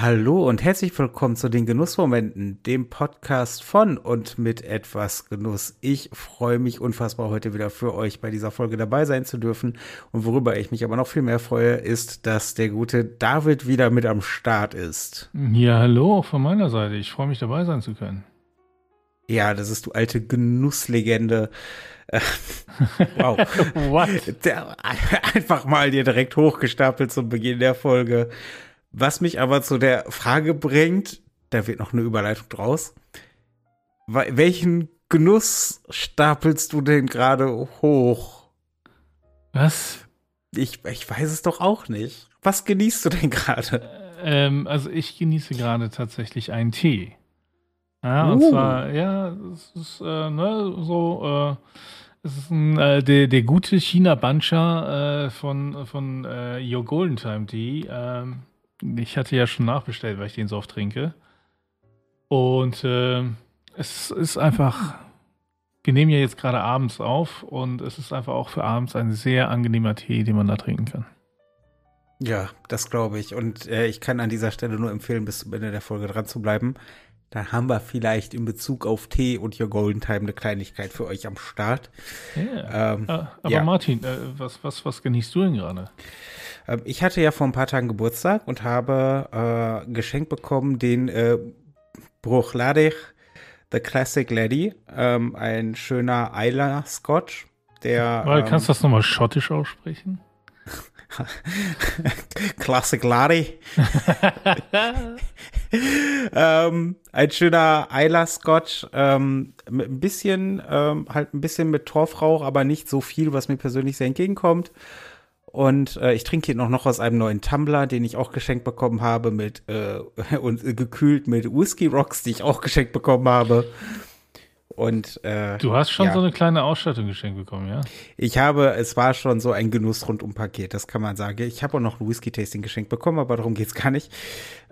Hallo und herzlich willkommen zu den Genussmomenten, dem Podcast von und mit etwas Genuss. Ich freue mich unfassbar heute wieder für euch bei dieser Folge dabei sein zu dürfen. Und worüber ich mich aber noch viel mehr freue, ist, dass der gute David wieder mit am Start ist. Ja, hallo auch von meiner Seite. Ich freue mich dabei sein zu können. Ja, das ist du alte Genusslegende. Äh, wow. What? Einfach mal dir direkt hochgestapelt zum Beginn der Folge. Was mich aber zu der Frage bringt, da wird noch eine Überleitung draus. Welchen Genuss stapelst du denn gerade hoch? Was? Ich, ich weiß es doch auch nicht. Was genießt du denn gerade? Ähm, also ich genieße gerade tatsächlich einen Tee. Ja, uh. und zwar, ja, es ist, äh, ne, so, äh, es ist ein, äh, der, der gute China Bancha äh, von, von äh, Your Golden Time Tea. Ähm, ich hatte ja schon nachbestellt, weil ich den so oft trinke. Und äh, es ist einfach, wir nehmen ja jetzt gerade abends auf und es ist einfach auch für abends ein sehr angenehmer Tee, den man da trinken kann. Ja, das glaube ich. Und äh, ich kann an dieser Stelle nur empfehlen, bis zum Ende der Folge dran zu bleiben. Da haben wir vielleicht in Bezug auf Tee und Your Golden Time eine Kleinigkeit für euch am Start. Yeah. Ähm, ah, aber ja. Martin, äh, was, was, was genießt du denn gerade? Ähm, ich hatte ja vor ein paar Tagen Geburtstag und habe äh, geschenkt bekommen den äh, Bruchladich The Classic Lady, ähm, ein schöner Isla Scotch. Der, Weil, kannst du das nochmal schottisch aussprechen? Classic Lady. ähm, ein schöner Isla Scotch, ähm, mit ein bisschen, ähm, halt ein bisschen mit Torfrauch, aber nicht so viel, was mir persönlich sehr entgegenkommt. Und äh, ich trinke ihn auch noch aus einem neuen Tumbler, den ich auch geschenkt bekommen habe, mit äh, und äh, gekühlt mit Whisky Rocks, die ich auch geschenkt bekommen habe. Und äh, du hast schon ja. so eine kleine Ausstattung geschenkt bekommen, ja? Ich habe, es war schon so ein Genuss rundum Paket, das kann man sagen. Ich habe auch noch ein Whisky Tasting geschenkt bekommen, aber darum geht's gar nicht.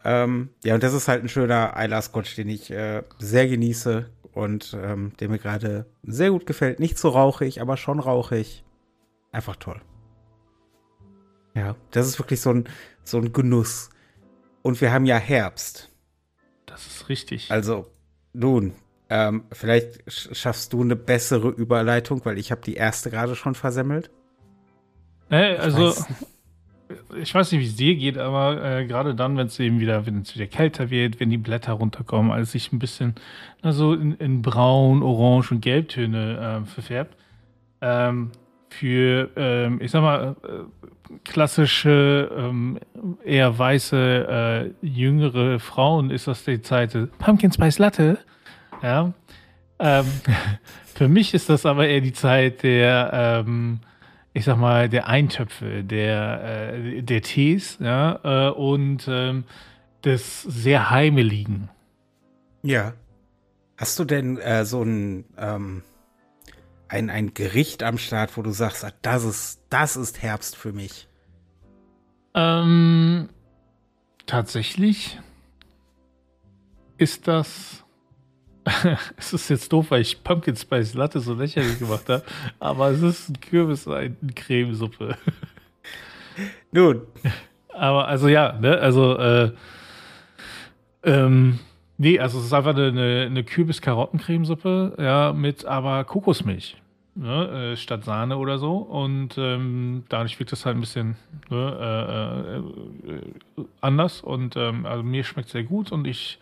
Ähm, ja, und das ist halt ein schöner Isla Scotch, den ich äh, sehr genieße und ähm, der mir gerade sehr gut gefällt. Nicht so rauchig, aber schon rauchig. Einfach toll. Ja, das ist wirklich so ein, so ein Genuss. Und wir haben ja Herbst. Das ist richtig. Also, nun, ähm, vielleicht schaffst du eine bessere Überleitung, weil ich habe die erste gerade schon versemmelt. Äh, also, ich weiß, ich weiß nicht, wie es dir geht, aber äh, gerade dann, wenn es eben wieder, wenn es wieder kälter wird, wenn die Blätter runterkommen, als sich ein bisschen also in, in Braun, Orange und Gelbtöne äh, verfärbt, ähm, für, ähm, ich sag mal, äh, klassische, ähm, eher weiße, äh, jüngere Frauen ist das die Zeit Pumpkin Spice Latte. Ja. Ähm, für mich ist das aber eher die Zeit der, ähm, ich sag mal, der Eintöpfe, der, äh, der Tees, ja, äh, und ähm, des sehr Heimeligen. Ja. Hast du denn äh, so ein, ähm, ein, ein Gericht am Start, wo du sagst, ah, das ist, das ist Herbst für mich? Ähm, tatsächlich ist das. es ist jetzt doof, weil ich Pumpkin Spice Latte so lächerlich gemacht habe, aber es ist ein Kürbis, eine Cremesuppe. Nun. Aber also ja, ne, also äh, ähm, Nee, also es ist einfach eine, eine Kürbis-Karotten-Cremesuppe, ja, mit aber Kokosmilch. Ne, äh, statt Sahne oder so. Und ähm, dadurch wirkt es halt ein bisschen ne, äh, äh, anders. Und ähm, also mir schmeckt sehr gut und ich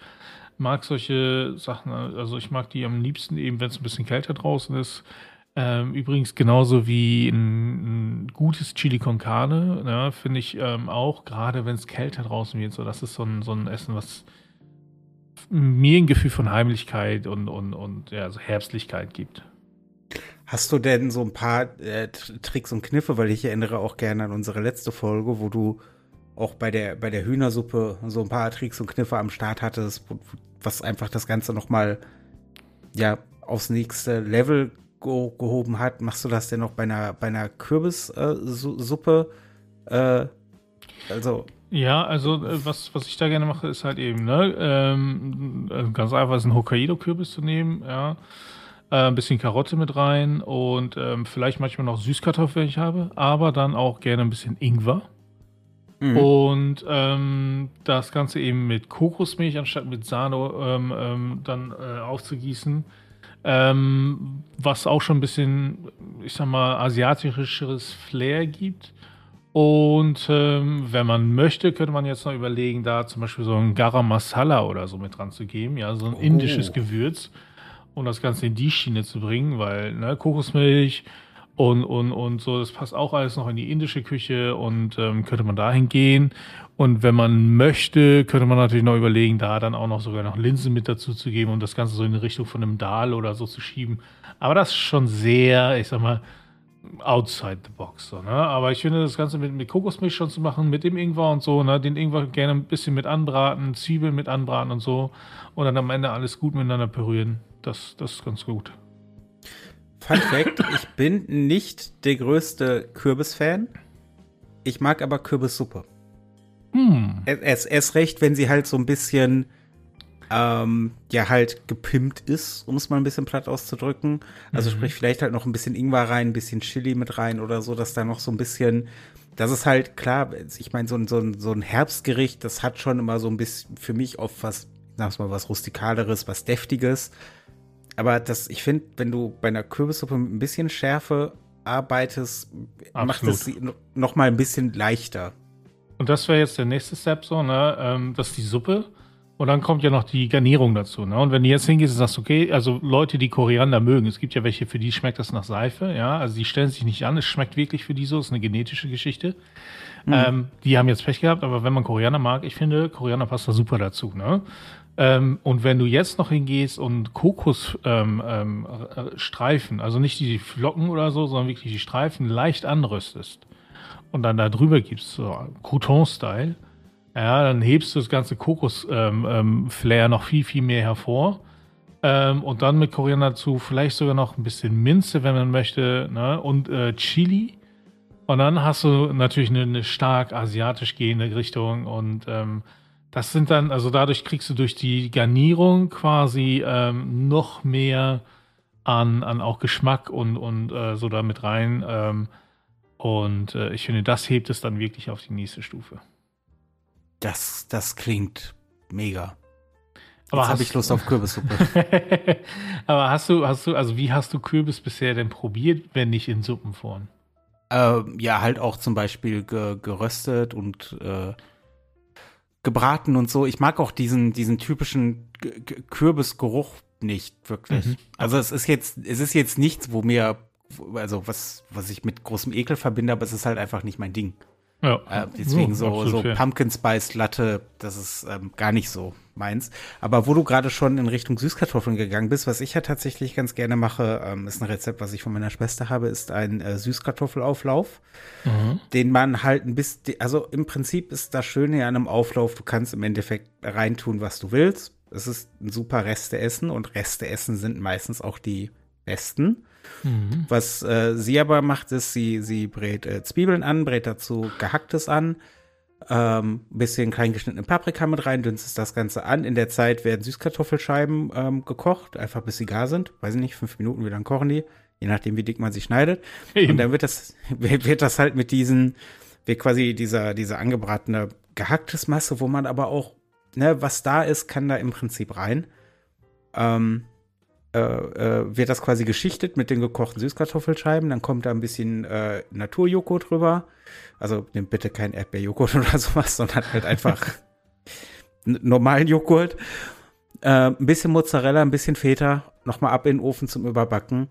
mag solche Sachen, also ich mag die am liebsten eben, wenn es ein bisschen kälter draußen ist. Ähm, übrigens genauso wie ein, ein, gutes Chili con Carne, ne, finde ich ähm, auch, gerade wenn es kälter draußen wird, so das ist so ein, so ein Essen, was mir ein Gefühl von Heimlichkeit und, und, und ja, so Herbstlichkeit gibt. Hast du denn so ein paar äh, Tricks und Kniffe, weil ich erinnere auch gerne an unsere letzte Folge, wo du auch bei der, bei der Hühnersuppe so ein paar Tricks und Kniffe am Start hattest, was einfach das Ganze nochmal ja, aufs nächste Level ge gehoben hat. Machst du das denn noch bei einer, bei einer Kürbissuppe? Äh, also ja, also äh, was, was ich da gerne mache, ist halt eben, ne, ähm, äh, ganz einfach ist ein Hokkaido-Kürbis zu nehmen, ja. Äh, ein bisschen Karotte mit rein und ähm, vielleicht manchmal noch Süßkartoffel, wenn ich habe, aber dann auch gerne ein bisschen Ingwer. Mhm. Und ähm, das Ganze eben mit Kokosmilch anstatt mit Sahne ähm, ähm, dann äh, aufzugießen. Ähm, was auch schon ein bisschen, ich sag mal, asiatischeres Flair gibt. Und ähm, wenn man möchte, könnte man jetzt noch überlegen, da zum Beispiel so ein Garam Masala oder so mit dran zu geben, ja, so ein oh. indisches Gewürz, um das Ganze in die Schiene zu bringen, weil ne, Kokosmilch, und, und, und so, das passt auch alles noch in die indische Küche und ähm, könnte man dahin gehen. Und wenn man möchte, könnte man natürlich noch überlegen, da dann auch noch sogar noch Linsen mit dazu zu geben und das Ganze so in die Richtung von einem Dahl oder so zu schieben. Aber das ist schon sehr, ich sag mal, outside the box. So, ne? Aber ich finde, das Ganze mit, mit Kokosmilch schon zu machen, mit dem Ingwer und so, ne? den Ingwer gerne ein bisschen mit anbraten, Zwiebeln mit anbraten und so. Und dann am Ende alles gut miteinander pürieren. Das, das ist ganz gut. Fun Fact: Ich bin nicht der größte Kürbis-Fan. Ich mag aber Kürbissuppe. Hm. Es erst recht, wenn sie halt so ein bisschen ähm, ja halt gepimpt ist, um es mal ein bisschen platt auszudrücken. Also mhm. sprich vielleicht halt noch ein bisschen Ingwer rein, ein bisschen Chili mit rein oder so, dass da noch so ein bisschen das ist halt klar, ich meine, so, so, so ein Herbstgericht, das hat schon immer so ein bisschen für mich oft was, sag's mal, was Rustikaleres, was Deftiges aber das, ich finde, wenn du bei einer Kürbissuppe mit ein bisschen Schärfe arbeitest, Absolut. macht es sie noch mal ein bisschen leichter. Und das wäre jetzt der nächste Step so, ne? Ähm, das ist die Suppe. Und dann kommt ja noch die Garnierung dazu. Ne? Und wenn du jetzt hingehst und sagst, okay, also Leute, die Koriander mögen, es gibt ja welche, für die schmeckt das nach Seife, ja, also die stellen sich nicht an, es schmeckt wirklich für die so, ist eine genetische Geschichte. Mhm. Ähm, die haben jetzt Pech gehabt, aber wenn man Koriander mag, ich finde, Koriander passt da super dazu. Ne? Ähm, und wenn du jetzt noch hingehst und Kokosstreifen, ähm, ähm, also nicht die Flocken oder so, sondern wirklich die Streifen leicht anröstest und dann da drüber gibst, so Crouton-Style, ja, dann hebst du das ganze Kokos-Flair ähm, ähm, noch viel, viel mehr hervor. Ähm, und dann mit Koriander dazu vielleicht sogar noch ein bisschen Minze, wenn man möchte, ne? und äh, Chili. Und dann hast du natürlich eine, eine stark asiatisch gehende Richtung und ähm, das sind dann, also dadurch kriegst du durch die Garnierung quasi ähm, noch mehr an, an auch Geschmack und, und äh, so damit rein. Ähm, und äh, ich finde, das hebt es dann wirklich auf die nächste Stufe. Das, das klingt mega. Aber habe ich Lust auf Kürbissuppe. Aber hast du, hast du, also wie hast du Kürbis bisher denn probiert, wenn nicht in Suppenform? Ähm, ja, halt auch zum Beispiel ge geröstet und äh, gebraten und so. Ich mag auch diesen, diesen typischen Kürbisgeruch nicht wirklich. Mhm. Also es ist jetzt, es ist jetzt nichts, wo mir, also was, was ich mit großem Ekel verbinde, aber es ist halt einfach nicht mein Ding. Ja. Äh, deswegen ja, so, so Pumpkin Spice Latte, das ist ähm, gar nicht so meins. Aber wo du gerade schon in Richtung Süßkartoffeln gegangen bist, was ich ja tatsächlich ganz gerne mache, ähm, ist ein Rezept, was ich von meiner Schwester habe, ist ein äh, Süßkartoffelauflauf, mhm. den man halt ein bisschen, also im Prinzip ist das Schöne an einem Auflauf, du kannst im Endeffekt reintun, was du willst. Es ist ein super Resteessen und Resteessen sind meistens auch die besten. Mhm. Was äh, sie aber macht, ist, sie, sie brät äh, Zwiebeln an, brät dazu gehacktes an, ähm, bisschen klein geschnittene Paprika mit rein, dünstet das Ganze an. In der Zeit werden Süßkartoffelscheiben ähm, gekocht, einfach bis sie gar sind. Weiß ich nicht, fünf Minuten, wie lang kochen die, je nachdem, wie dick man sie schneidet. Eben. Und dann wird das, wird das halt mit diesen, wird quasi dieser, dieser angebratene gehacktes Masse, wo man aber auch, ne, was da ist, kann da im Prinzip rein. Ähm, äh, äh, wird das quasi geschichtet mit den gekochten Süßkartoffelscheiben. Dann kommt da ein bisschen äh, Naturjoghurt drüber. Also nehmt bitte kein Erdbeerjoghurt oder sowas, sondern halt einfach normalen Joghurt. Äh, ein bisschen Mozzarella, ein bisschen Feta, nochmal ab in den Ofen zum Überbacken.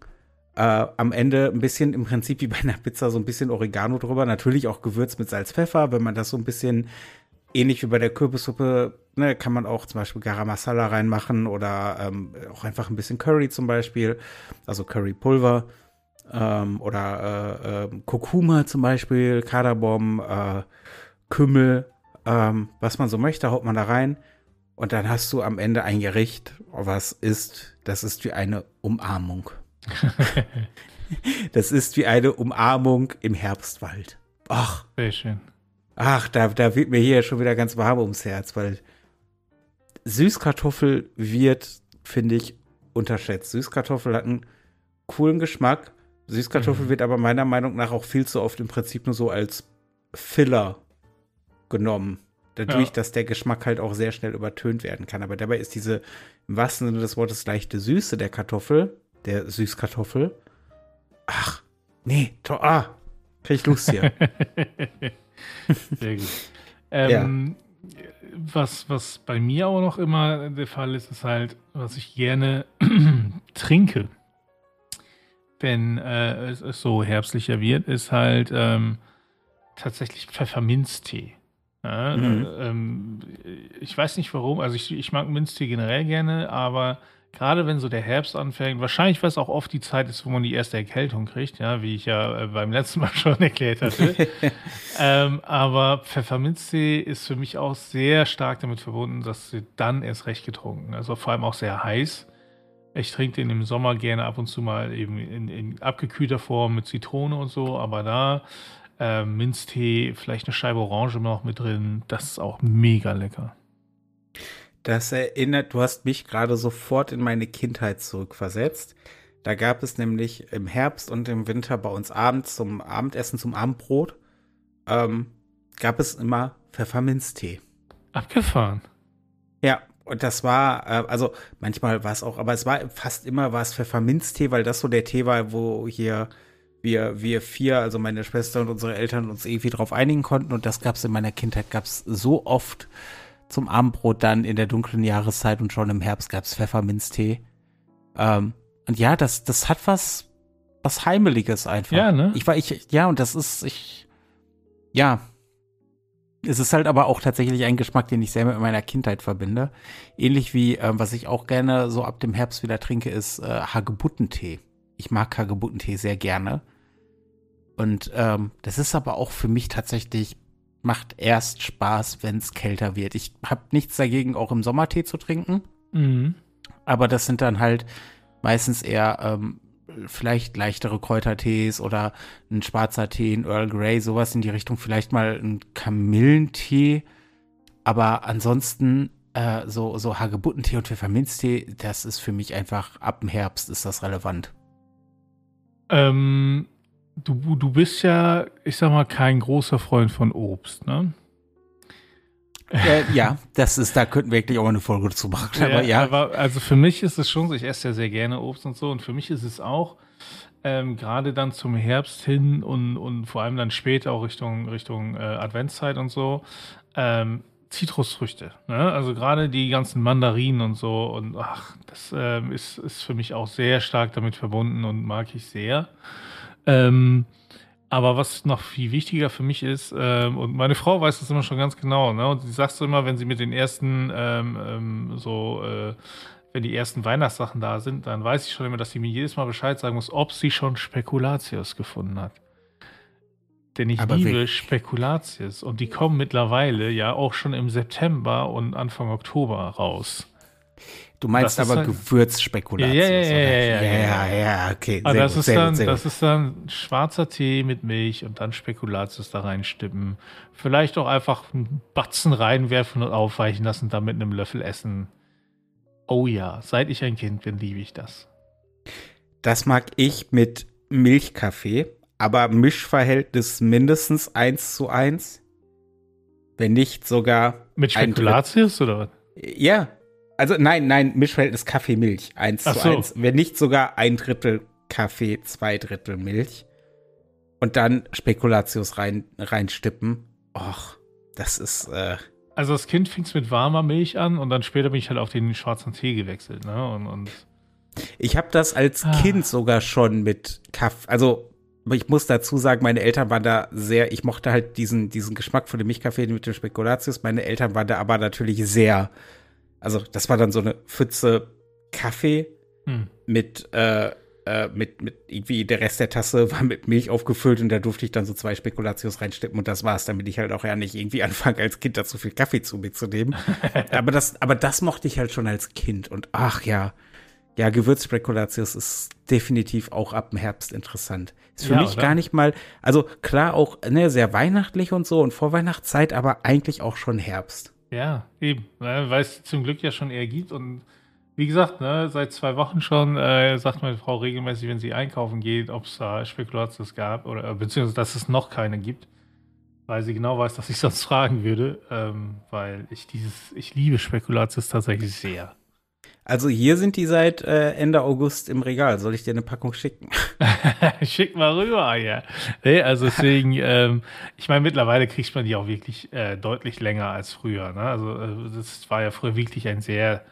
Äh, am Ende ein bisschen im Prinzip wie bei einer Pizza so ein bisschen Oregano drüber. Natürlich auch gewürzt mit Salz, Pfeffer, wenn man das so ein bisschen ähnlich wie bei der Kürbissuppe, ne, kann man auch zum Beispiel Garam Masala reinmachen oder ähm, auch einfach ein bisschen Curry zum Beispiel, also Currypulver ähm, oder äh, äh, Kurkuma zum Beispiel, Kardamom, äh, Kümmel, ähm, was man so möchte, haut man da rein und dann hast du am Ende ein Gericht, was ist, das ist wie eine Umarmung. das ist wie eine Umarmung im Herbstwald. Ach. Sehr schön. Ach, da, da wird mir hier schon wieder ganz warm ums Herz, weil Süßkartoffel wird, finde ich, unterschätzt. Süßkartoffel hat einen coolen Geschmack. Süßkartoffel mhm. wird aber meiner Meinung nach auch viel zu oft im Prinzip nur so als Filler abgenommen. Dadurch, ja. dass der Geschmack halt auch sehr schnell übertönt werden kann. Aber dabei ist diese, im wahrsten Sinne des Wortes, leichte Süße der Kartoffel, der Süßkartoffel. Ach, nee, to ah, krieg ich Lust hier. sehr gut. Ähm, ja. was, was bei mir auch noch immer der Fall ist, ist halt, was ich gerne trinke, wenn äh, es, es, so herbstlicher wird, ist halt ähm, tatsächlich Pfefferminztee. Ja, mhm. äh, ähm, ich weiß nicht warum, also ich, ich mag Minztee generell gerne, aber gerade wenn so der Herbst anfängt, wahrscheinlich weil es auch oft die Zeit ist, wo man die erste Erkältung kriegt, ja, wie ich ja äh, beim letzten Mal schon erklärt hatte. ähm, aber Pfefferminztee ist für mich auch sehr stark damit verbunden, dass sie dann erst recht getrunken. Also vor allem auch sehr heiß. Ich trinke den im Sommer gerne ab und zu mal eben in, in abgekühlter Form mit Zitrone und so, aber da äh, Minztee, vielleicht eine Scheibe Orange noch mit drin. Das ist auch mega lecker. Das erinnert, du hast mich gerade sofort in meine Kindheit zurückversetzt. Da gab es nämlich im Herbst und im Winter bei uns abends zum Abendessen, zum Abendbrot, ähm, gab es immer Pfefferminztee. Abgefahren. Ja, und das war, äh, also manchmal war es auch, aber es war fast immer war es Pfefferminztee, weil das so der Tee war, wo hier wir, wir vier, also meine Schwester und unsere Eltern uns irgendwie drauf einigen konnten. Und das gab es in meiner Kindheit, gab es so oft zum Abendbrot dann in der dunklen Jahreszeit und schon im Herbst gab es Pfefferminztee. Ähm, und ja, das, das hat was, was Heimeliges einfach. Ja, ne? Ich war, ich, ja, und das ist, ich, ja. Es ist halt aber auch tatsächlich ein Geschmack, den ich sehr mit meiner Kindheit verbinde. Ähnlich wie, äh, was ich auch gerne so ab dem Herbst wieder trinke, ist äh, Hagebuttentee. Ich mag Hagebuttentee sehr gerne. Und ähm, das ist aber auch für mich tatsächlich, macht erst Spaß, wenn es kälter wird. Ich habe nichts dagegen, auch im Sommer Tee zu trinken. Mhm. Aber das sind dann halt meistens eher ähm, vielleicht leichtere Kräutertees oder ein schwarzer Tee, ein Earl Grey, sowas in die Richtung. Vielleicht mal ein Kamillentee. Aber ansonsten äh, so, so Hagebuttentee und Pfefferminztee, das ist für mich einfach ab dem Herbst ist das relevant. Ähm, du, du bist ja, ich sag mal, kein großer Freund von Obst, ne? Äh, ja, das ist, da könnten wir wirklich auch eine Folge dazu machen. Ja, aber ja. Aber also für mich ist es schon so, ich esse ja sehr gerne Obst und so. Und für mich ist es auch, ähm, gerade dann zum Herbst hin und, und vor allem dann später auch Richtung, Richtung äh, Adventszeit und so, ähm, Zitrusfrüchte. Ne? Also gerade die ganzen Mandarinen und so. Und ach, das ähm, ist, ist für mich auch sehr stark damit verbunden und mag ich sehr. Ähm, aber was noch viel wichtiger für mich ist, ähm, und meine Frau weiß das immer schon ganz genau, ne? Und sie sagt so immer, wenn sie mit den ersten ähm, ähm, so, äh, wenn die ersten Weihnachtssachen da sind, dann weiß ich schon immer, dass sie mir jedes Mal Bescheid sagen muss, ob sie schon Spekulatius gefunden hat. Denn ich aber liebe Spekulatius und die kommen mittlerweile ja auch schon im September und Anfang Oktober raus. Du meinst aber halt, Gewürzspekulatius. Ja, ja, ja, ja, ja, ja, ja, okay. Aber das, ist dann, das ist dann schwarzer Tee mit Milch und dann Spekulatius da reinstippen. Vielleicht auch einfach einen Batzen reinwerfen und aufweichen lassen, dann mit einem Löffel essen. Oh ja, seit ich ein Kind bin, liebe ich das. Das mag ich mit Milchkaffee, aber Mischverhältnis mindestens 1 zu 1. Wenn nicht sogar. Mit Spekulatius oder was? Ja, also nein, nein, Mischverhältnis Kaffee-Milch, 1 zu so. 1. Wenn nicht sogar ein Drittel Kaffee, zwei Drittel Milch. Und dann Spekulatius rein, reinstippen. Och, das ist. Äh also das Kind fing es mit warmer Milch an und dann später bin ich halt auf den schwarzen Tee gewechselt, ne? Und, und ich habe das als ah. Kind sogar schon mit Kaffee, also ich muss dazu sagen, meine Eltern waren da sehr, ich mochte halt diesen, diesen Geschmack von dem Milchkaffee mit dem Spekulatius. Meine Eltern waren da aber natürlich sehr also das war dann so eine Pfütze Kaffee hm. mit, äh, äh, mit, mit irgendwie der Rest der Tasse war mit Milch aufgefüllt und da durfte ich dann so zwei Spekulatius reinstecken und das war's, damit ich halt auch ja nicht irgendwie anfange, als Kind da zu viel Kaffee zu mir zu nehmen. aber das, aber das mochte ich halt schon als Kind und ach ja, ja, Gewürzspekulatius ist definitiv auch ab dem Herbst interessant. Ist für ja, mich oder? gar nicht mal, also klar auch ne, sehr weihnachtlich und so und Vorweihnachtszeit, aber eigentlich auch schon Herbst. Ja, eben, ne, weil es zum Glück ja schon eher gibt. Und wie gesagt, ne, seit zwei Wochen schon äh, sagt meine Frau regelmäßig, wenn sie einkaufen geht, ob es da Spekulatius gab oder beziehungsweise dass es noch keine gibt. weil sie genau weiß, dass ich sonst fragen würde, ähm, weil ich dieses, ich liebe Spekulatius tatsächlich sehr. Also hier sind die seit äh, Ende August im Regal. Soll ich dir eine Packung schicken? Schick mal rüber, ja. Nee, also deswegen, ähm, ich meine, mittlerweile kriegt man die auch wirklich äh, deutlich länger als früher. Ne? Also äh, das war ja früher wirklich ein sehr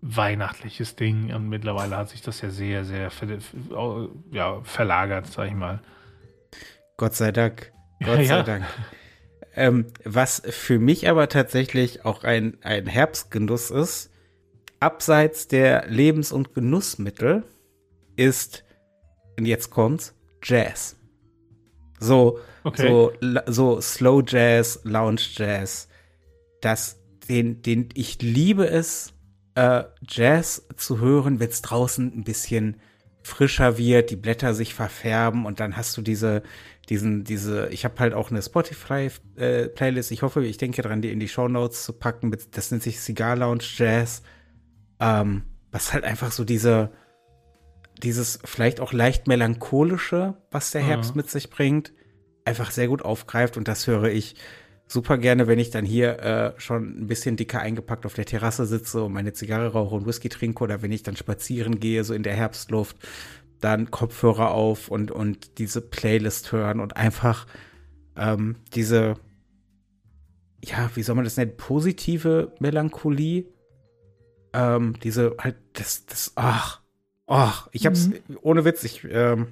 weihnachtliches Ding und mittlerweile hat sich das ja sehr, sehr ver ja, verlagert, sag ich mal. Gott sei Dank. Gott ja, sei ja. Dank. Ähm, was für mich aber tatsächlich auch ein, ein Herbstgenuss ist, abseits der Lebens- und Genussmittel, ist, und jetzt kommt's, Jazz. So, okay. so, so Slow Jazz, Lounge Jazz. Das, den, den, ich liebe es, äh, Jazz zu hören, wenn es draußen ein bisschen frischer wird, die Blätter sich verfärben und dann hast du diese, diesen, diese, ich habe halt auch eine Spotify-Playlist. Äh, ich hoffe, ich denke dran, die in die Show Notes zu packen. Das nennt sich Cigar Lounge Jazz. Ähm, was halt einfach so diese, dieses vielleicht auch leicht melancholische, was der Herbst mhm. mit sich bringt, einfach sehr gut aufgreift und das höre ich super gerne, wenn ich dann hier äh, schon ein bisschen dicker eingepackt auf der Terrasse sitze und meine Zigarre rauche und Whisky trinke oder wenn ich dann spazieren gehe, so in der Herbstluft, dann Kopfhörer auf und, und diese Playlist hören und einfach ähm, diese, ja, wie soll man das nennen, positive Melancholie, ähm, diese halt, das, das, ach, ach, ich hab's, mhm. ohne Witz, ich, ähm,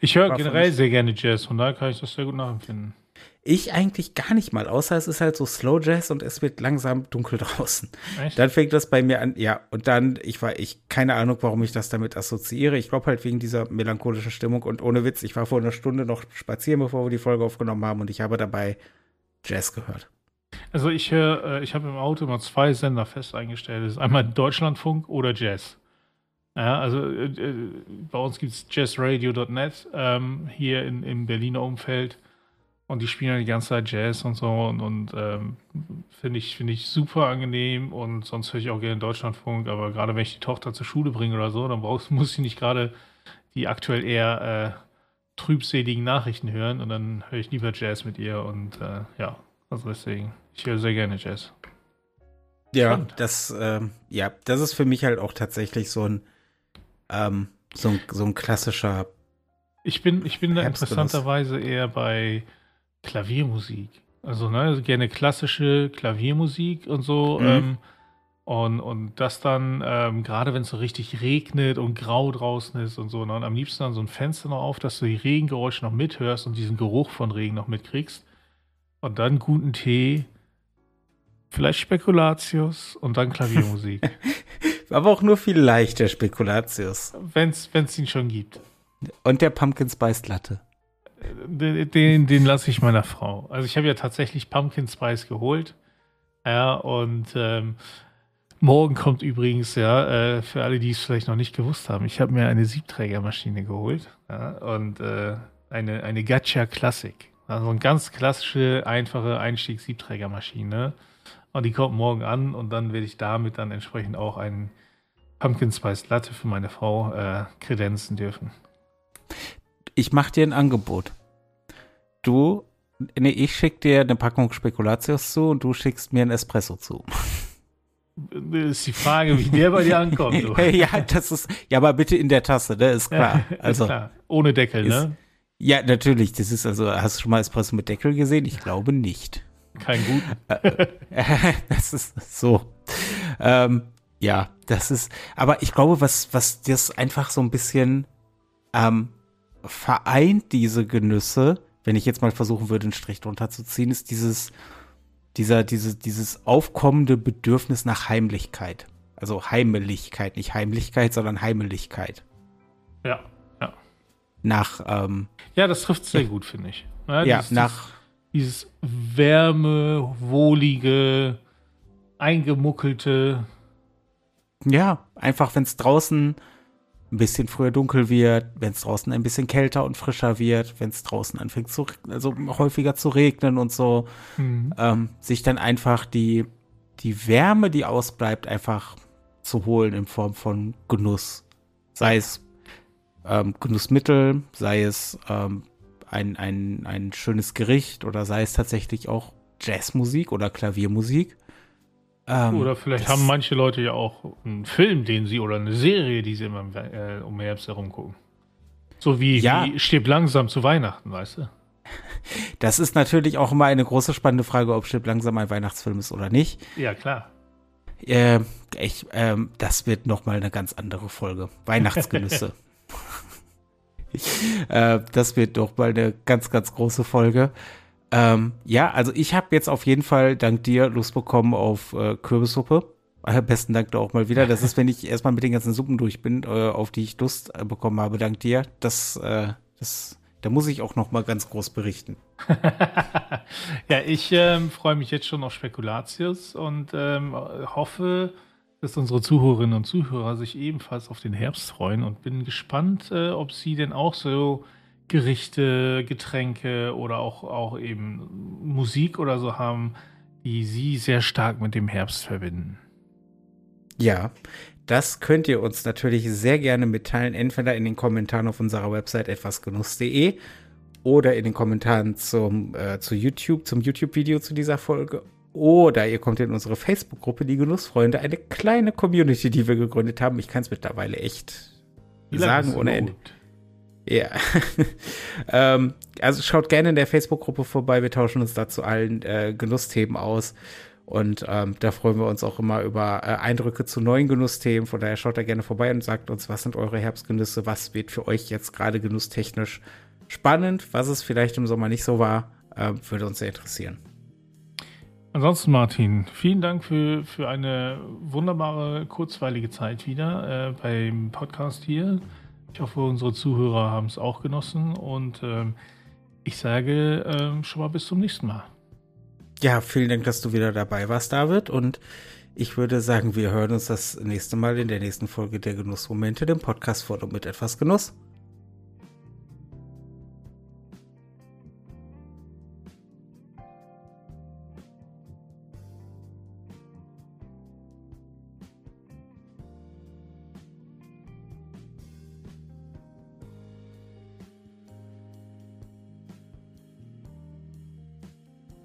ich höre generell sehr gerne Jazz, von daher kann ich das sehr gut nachempfinden. Ich eigentlich gar nicht mal, außer es ist halt so Slow Jazz und es wird langsam dunkel draußen. Echt? Dann fängt das bei mir an, ja, und dann, ich war, ich, keine Ahnung, warum ich das damit assoziiere. Ich glaube halt wegen dieser melancholischen Stimmung und ohne Witz, ich war vor einer Stunde noch spazieren, bevor wir die Folge aufgenommen haben und ich habe dabei Jazz gehört. Also ich höre, äh, ich habe im Auto immer zwei Sender fest eingestellt. Das ist einmal Deutschlandfunk oder Jazz. Ja, also äh, äh bei uns gibt es jazzradio.net ähm, hier in, im Berliner Umfeld. Und die spielen die ganze Zeit Jazz und so und, und ähm, finde ich, find ich super angenehm und sonst höre ich auch gerne Deutschlandfunk, aber gerade wenn ich die Tochter zur Schule bringe oder so, dann brauchst, muss ich nicht gerade die aktuell eher äh, trübseligen Nachrichten hören und dann höre ich lieber Jazz mit ihr und äh, ja, also deswegen, ich höre sehr gerne Jazz. Ja, Spannend. das, ähm, ja, das ist für mich halt auch tatsächlich so ein, ähm, so ein, so ein klassischer. Ich bin, ich bin da interessanterweise eher bei Klaviermusik. Also, ne, also gerne klassische Klaviermusik und so. Mhm. Ähm, und, und das dann, ähm, gerade wenn es so richtig regnet und grau draußen ist und so, ne, und am liebsten dann so ein Fenster noch auf, dass du die Regengeräusche noch mithörst und diesen Geruch von Regen noch mitkriegst. Und dann guten Tee, vielleicht Spekulatius und dann Klaviermusik. Aber auch nur viel leichter Spekulatius. Wenn es ihn schon gibt. Und der Pumpkin Spice Latte. Den, den lasse ich meiner Frau. Also ich habe ja tatsächlich Pumpkin Spice geholt. Ja, und ähm, morgen kommt übrigens, ja, äh, für alle, die es vielleicht noch nicht gewusst haben, ich habe mir eine Siebträgermaschine geholt. Ja, und äh, eine, eine Gacha Classic. Also eine ganz klassische, einfache Einstiegs-Siebträgermaschine. Und die kommt morgen an und dann werde ich damit dann entsprechend auch einen Pumpkin Spice Latte für meine Frau äh, kredenzen dürfen ich mache dir ein Angebot. Du, nee, ich schicke dir eine Packung Spekulatius zu und du schickst mir ein Espresso zu. Das ist die Frage, wie der bei dir ankommt. Ja, das ist, ja, aber bitte in der Tasse, ne, ist klar. Also, ist klar. Ohne Deckel, ist, ne? Ja, natürlich. Das ist also, hast du schon mal Espresso mit Deckel gesehen? Ich glaube nicht. Kein gut. das ist so. Ähm, ja, das ist, aber ich glaube, was, was das einfach so ein bisschen ähm, vereint diese Genüsse, wenn ich jetzt mal versuchen würde, einen Strich drunter zu ziehen, ist dieses, dieser, diese, dieses aufkommende Bedürfnis nach Heimlichkeit. Also Heimeligkeit, nicht Heimlichkeit, sondern Heimeligkeit. Ja, ja. Nach, ähm, Ja, das trifft sehr gut, finde ich. Ja, ja dieses, nach. Dieses Wärme, wohlige, eingemuckelte. Ja, einfach, wenn es draußen ein bisschen früher dunkel wird, wenn es draußen ein bisschen kälter und frischer wird, wenn es draußen anfängt zu, also häufiger zu regnen und so, mhm. ähm, sich dann einfach die, die Wärme, die ausbleibt, einfach zu holen in Form von Genuss. Sei es ähm, Genussmittel, sei es ähm, ein, ein, ein schönes Gericht oder sei es tatsächlich auch Jazzmusik oder Klaviermusik. Ähm, oder vielleicht haben manche Leute ja auch einen Film, den sie oder eine Serie, die sie immer äh, um Herbst herum gucken. So wie, ja. wie Stirb langsam zu Weihnachten, weißt du? Das ist natürlich auch immer eine große spannende Frage, ob Stirb langsam ein Weihnachtsfilm ist oder nicht. Ja, klar. Äh, ich, ähm, das wird nochmal eine ganz andere Folge. Weihnachtsgenüsse. äh, das wird doch mal eine ganz, ganz große Folge. Ähm, ja, also ich habe jetzt auf jeden Fall dank dir Lust bekommen auf äh, Kürbissuppe. Äh, besten Dank da auch mal wieder. Das ist, wenn ich erstmal mit den ganzen Suppen durch bin, äh, auf die ich Lust äh, bekommen habe, dank dir. Das, das, da muss ich auch noch mal ganz groß berichten. ja, ich ähm, freue mich jetzt schon auf Spekulatius und ähm, hoffe, dass unsere Zuhörerinnen und Zuhörer sich ebenfalls auf den Herbst freuen und bin gespannt, äh, ob sie denn auch so Gerichte, Getränke oder auch, auch eben Musik oder so haben, die sie sehr stark mit dem Herbst verbinden. Ja, das könnt ihr uns natürlich sehr gerne mitteilen, entweder in den Kommentaren auf unserer Website etwasgenuss.de oder in den Kommentaren zum, äh, zu YouTube, zum YouTube-Video zu dieser Folge. Oder ihr kommt in unsere Facebook-Gruppe, die Genussfreunde, eine kleine Community, die wir gegründet haben. Ich kann es mittlerweile echt sagen ohne Ende. Ja. ähm, also schaut gerne in der Facebook-Gruppe vorbei. Wir tauschen uns da zu allen äh, Genussthemen aus. Und ähm, da freuen wir uns auch immer über äh, Eindrücke zu neuen Genussthemen. Von daher schaut da gerne vorbei und sagt uns, was sind eure Herbstgenüsse? Was wird für euch jetzt gerade genusstechnisch spannend? Was es vielleicht im Sommer nicht so war, äh, würde uns sehr interessieren. Ansonsten, Martin, vielen Dank für, für eine wunderbare, kurzweilige Zeit wieder äh, beim Podcast hier. Ich hoffe, unsere Zuhörer haben es auch genossen und ähm, ich sage ähm, schon mal bis zum nächsten Mal. Ja, vielen Dank, dass du wieder dabei warst, David. Und ich würde sagen, wir hören uns das nächste Mal in der nächsten Folge der Genussmomente, dem Podcast vor mit etwas Genuss.